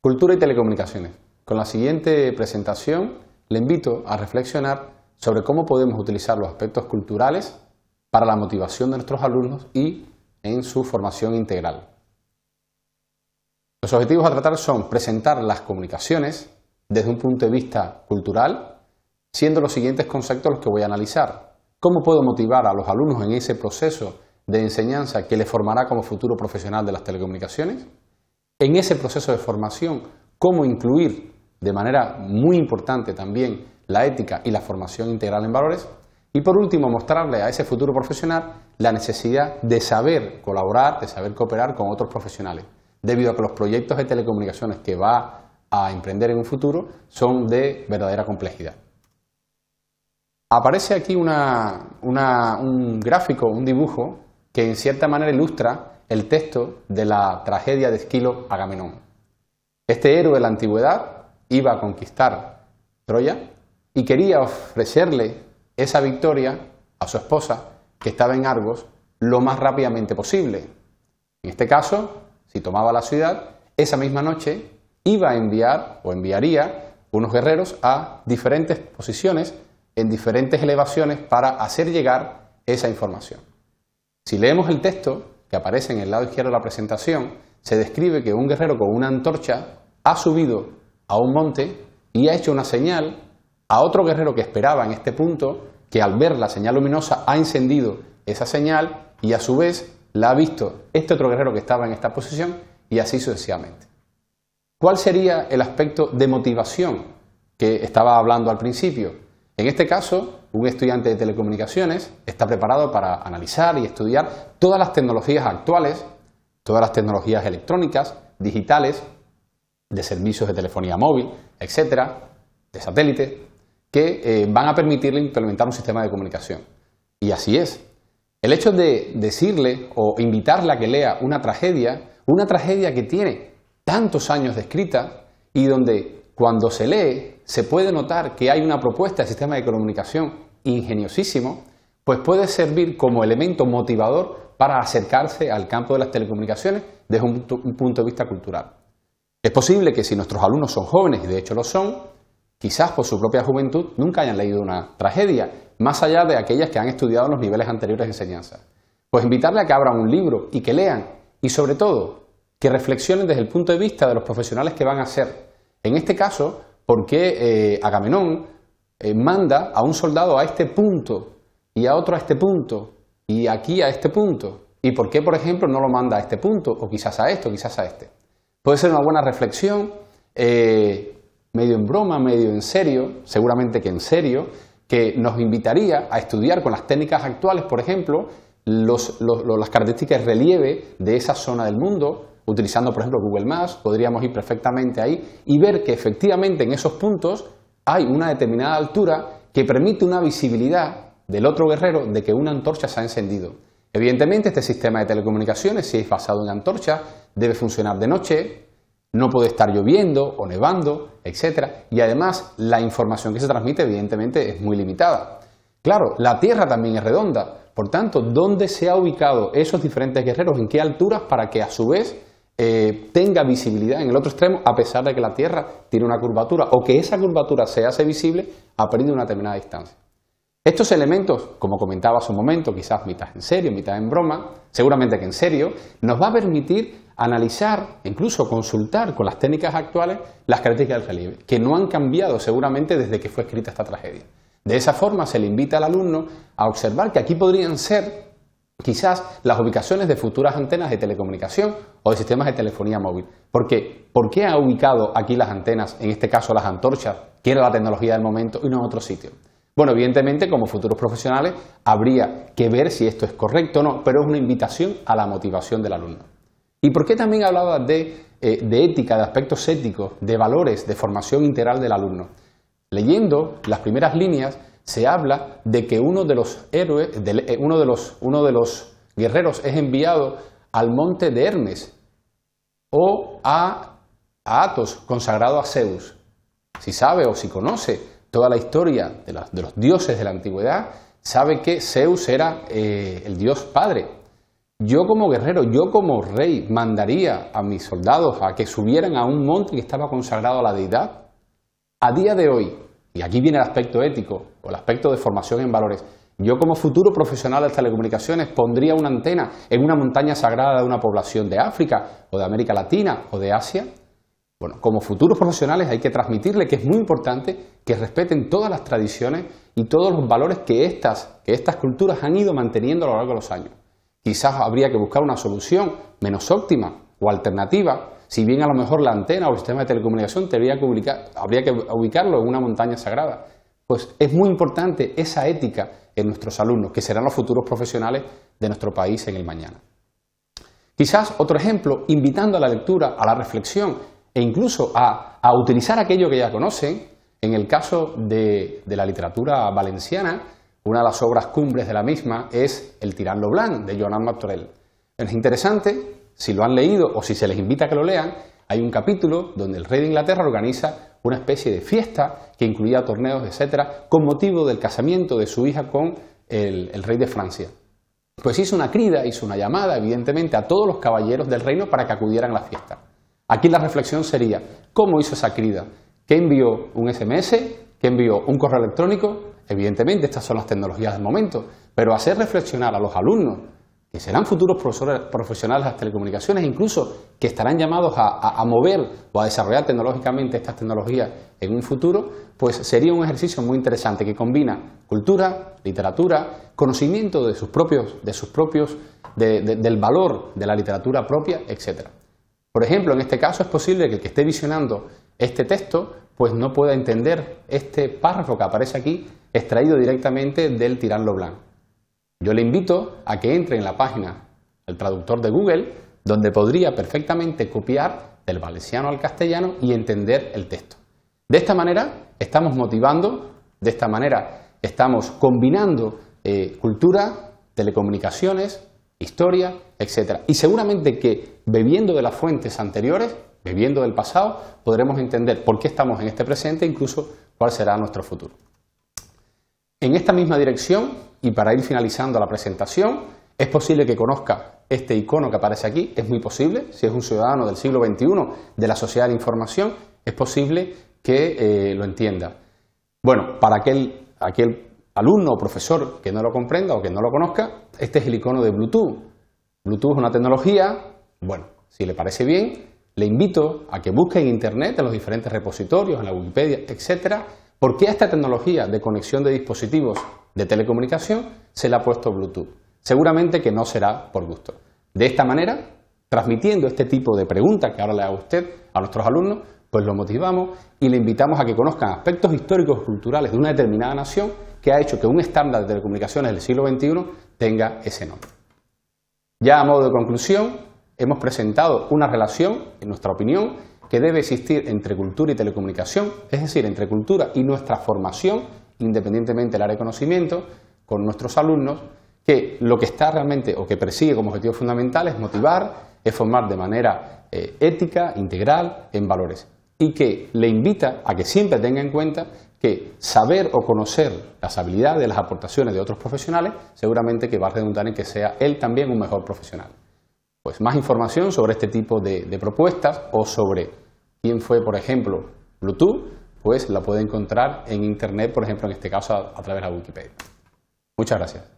Cultura y telecomunicaciones. Con la siguiente presentación le invito a reflexionar sobre cómo podemos utilizar los aspectos culturales para la motivación de nuestros alumnos y en su formación integral. Los objetivos a tratar son presentar las comunicaciones desde un punto de vista cultural, siendo los siguientes conceptos los que voy a analizar. ¿Cómo puedo motivar a los alumnos en ese proceso de enseñanza que les formará como futuro profesional de las telecomunicaciones? En ese proceso de formación, cómo incluir de manera muy importante también la ética y la formación integral en valores. Y por último, mostrarle a ese futuro profesional la necesidad de saber colaborar, de saber cooperar con otros profesionales, debido a que los proyectos de telecomunicaciones que va a emprender en un futuro son de verdadera complejidad. Aparece aquí un gráfico, un dibujo, que en cierta manera ilustra el texto de la tragedia de Esquilo Agamenón. Este héroe de la antigüedad iba a conquistar Troya y quería ofrecerle esa victoria a su esposa, que estaba en Argos, lo más rápidamente posible. En este caso, si tomaba la ciudad, esa misma noche iba a enviar o enviaría unos guerreros a diferentes posiciones en diferentes elevaciones para hacer llegar esa información. Si leemos el texto, que aparece en el lado izquierdo de la presentación, se describe que un guerrero con una antorcha ha subido a un monte y ha hecho una señal a otro guerrero que esperaba en este punto, que al ver la señal luminosa ha encendido esa señal y a su vez la ha visto este otro guerrero que estaba en esta posición y así sucesivamente. ¿Cuál sería el aspecto de motivación que estaba hablando al principio? En este caso, un estudiante de telecomunicaciones está preparado para analizar y estudiar todas las tecnologías actuales, todas las tecnologías electrónicas, digitales, de servicios de telefonía móvil, etcétera, de satélite, que eh, van a permitirle implementar un sistema de comunicación. Y así es. El hecho de decirle o invitarle a que lea una tragedia, una tragedia que tiene tantos años de escrita y donde cuando se lee, se puede notar que hay una propuesta de sistema de comunicación ingeniosísimo, pues puede servir como elemento motivador para acercarse al campo de las telecomunicaciones desde un, punto de vista cultural. Es posible que si nuestros alumnos son jóvenes, y de hecho lo son, quizás por su propia juventud nunca hayan leído una tragedia, más allá de aquellas que han estudiado en los niveles anteriores de enseñanza. Pues invitarle a que abran un libro y que lean, y sobre todo, que reflexionen desde el punto de vista de los profesionales que van a ser en este caso, ¿por qué eh, Agamenón eh, manda a un soldado a este punto y a otro a este punto y aquí a este punto? ¿Y por qué, por ejemplo, no lo manda a este punto o quizás a esto, quizás a este? Puede ser una buena reflexión, eh, medio en broma, medio en serio, seguramente que en serio, que nos invitaría a estudiar con las técnicas actuales, por ejemplo, las características de relieve de esa zona del mundo, utilizando por ejemplo Google Maps, podríamos ir perfectamente ahí y ver que efectivamente en esos puntos hay una determinada altura que permite una visibilidad del otro guerrero de que una antorcha se ha encendido. Evidentemente este sistema de telecomunicaciones, si es basado en antorcha, debe funcionar de noche, no puede estar lloviendo o nevando, etc. Y además la información que se transmite evidentemente es muy limitada. Claro, la Tierra también es redonda, por tanto, ¿dónde se ha ubicado esos diferentes guerreros? ¿En qué alturas para que a su vez eh, tenga visibilidad en el otro extremo a pesar de que la Tierra tiene una curvatura o que esa curvatura se hace visible a partir de una determinada distancia. Estos elementos, como comentaba hace un momento, quizás mitad en serio, mitad en broma, seguramente que en serio, nos va a permitir analizar, incluso consultar con las técnicas actuales las características del relieve, que no han cambiado seguramente desde que fue escrita esta tragedia. De esa forma se le invita al alumno a observar que aquí podrían ser quizás las ubicaciones de futuras antenas de telecomunicación o de sistemas de telefonía móvil. ¿Por qué? ¿Por qué ha ubicado aquí las antenas, en este caso las antorchas, que era la tecnología del momento, y no en otro sitio? Bueno, evidentemente, como futuros profesionales, habría que ver si esto es correcto o no, pero es una invitación a la motivación del alumno. ¿Y por qué también hablaba de, eh, de ética, de aspectos éticos, de valores, de formación integral del alumno? Leyendo las primeras líneas, se habla de que uno de los héroes, eh, uno, de los, uno de los guerreros es enviado al monte de Hermes o a, Athos, consagrado a Zeus. Si sabe o si conoce toda la historia de, los dioses de la antigüedad, sabe que Zeus era eh, el dios padre. Yo como guerrero, yo como rey, mandaría a mis soldados a que subieran a un monte que estaba consagrado a la deidad. A día de hoy, y aquí viene el aspecto ético o el aspecto de formación en valores, yo como futuro profesional de telecomunicaciones pondría una antena en una montaña sagrada de una población de África o de América Latina o de Asia. Bueno, como futuros profesionales hay que transmitirle que es muy importante que respeten todas las tradiciones y todos los valores que estas, que estas culturas han ido manteniendo a lo largo de los años. Quizás habría que buscar una solución menos óptima o alternativa, si bien a lo mejor la antena o el sistema de telecomunicación que ubicar, habría que ubicarlo en una montaña sagrada. Pues es muy importante esa ética en nuestros alumnos, que serán los futuros profesionales de nuestro país en el mañana. Quizás otro ejemplo, invitando a la lectura, a la reflexión e incluso a, utilizar aquello que ya conocen, en el caso de, de la literatura valenciana, una de las obras cumbres de la misma es El tirano blanc de Joan Martorell. Es interesante, si lo han leído o si se les invita a que lo lean, hay un capítulo donde el rey de Inglaterra organiza una especie de fiesta que incluía torneos, etcétera, con motivo del casamiento de su hija con el, el rey de Francia. Pues hizo una crida, hizo una llamada, evidentemente, a todos los caballeros del reino para que acudieran a la fiesta. Aquí la reflexión sería, ¿cómo hizo esa crida? ¿Qué envió un SMS? ¿Qué envió un correo electrónico? Evidentemente, estas son las tecnologías del momento, pero hacer reflexionar a los alumnos, que serán futuros profesionales de las telecomunicaciones, incluso que estarán llamados a, mover o a desarrollar tecnológicamente estas tecnologías en un futuro, pues sería un ejercicio muy interesante que combina cultura, literatura, conocimiento de sus propios, de sus propios, del valor de la literatura propia, etc. Por ejemplo, en este caso es posible que el que esté visionando este texto pues no pueda entender este párrafo que aparece aquí extraído directamente del Tirán Blanc. Yo le invito a que entre en la página del traductor de Google, donde podría perfectamente copiar del valenciano al castellano y entender el texto. De esta manera estamos motivando, de esta manera estamos combinando eh, cultura, telecomunicaciones, historia, etc. Y seguramente que bebiendo de las fuentes anteriores, bebiendo del pasado, podremos entender por qué estamos en este presente e incluso cuál será nuestro futuro. En esta misma dirección, y para ir finalizando la presentación, es posible que conozca este icono que aparece aquí, es muy posible, si es un ciudadano del siglo XXI de la sociedad de información, es posible que eh, lo entienda. Bueno, para aquel, aquel alumno o profesor que no lo comprenda o que no lo conozca, este es el icono de Bluetooth. Bluetooth es una tecnología, bueno, si le parece bien, le invito a que busque en Internet, en los diferentes repositorios, en la Wikipedia, etcétera, ¿Por qué a esta tecnología de conexión de dispositivos de telecomunicación se le ha puesto Bluetooth? Seguramente que no será por gusto. De esta manera, transmitiendo este tipo de preguntas que ahora le hago a usted, a nuestros alumnos, pues lo motivamos y le invitamos a que conozcan aspectos históricos y culturales de una determinada nación que ha hecho que un estándar de telecomunicaciones del siglo XXI tenga ese nombre. Ya a modo de conclusión, hemos presentado una relación, en nuestra opinión, que debe existir entre cultura y telecomunicación, es decir, entre cultura y nuestra formación, independientemente del área de conocimiento, con nuestros alumnos, que lo que está realmente o que persigue como objetivo fundamental es motivar, es formar de manera eh, ética, integral, en valores, y que le invita a que siempre tenga en cuenta que saber o conocer las habilidades, las aportaciones de otros profesionales, seguramente que va a redundar en que sea él también un mejor profesional. Pues más información sobre este tipo de, propuestas o sobre quién fue, por ejemplo, Bluetooth, pues la puede encontrar en Internet, por ejemplo, en este caso a, través de Wikipedia. Muchas gracias.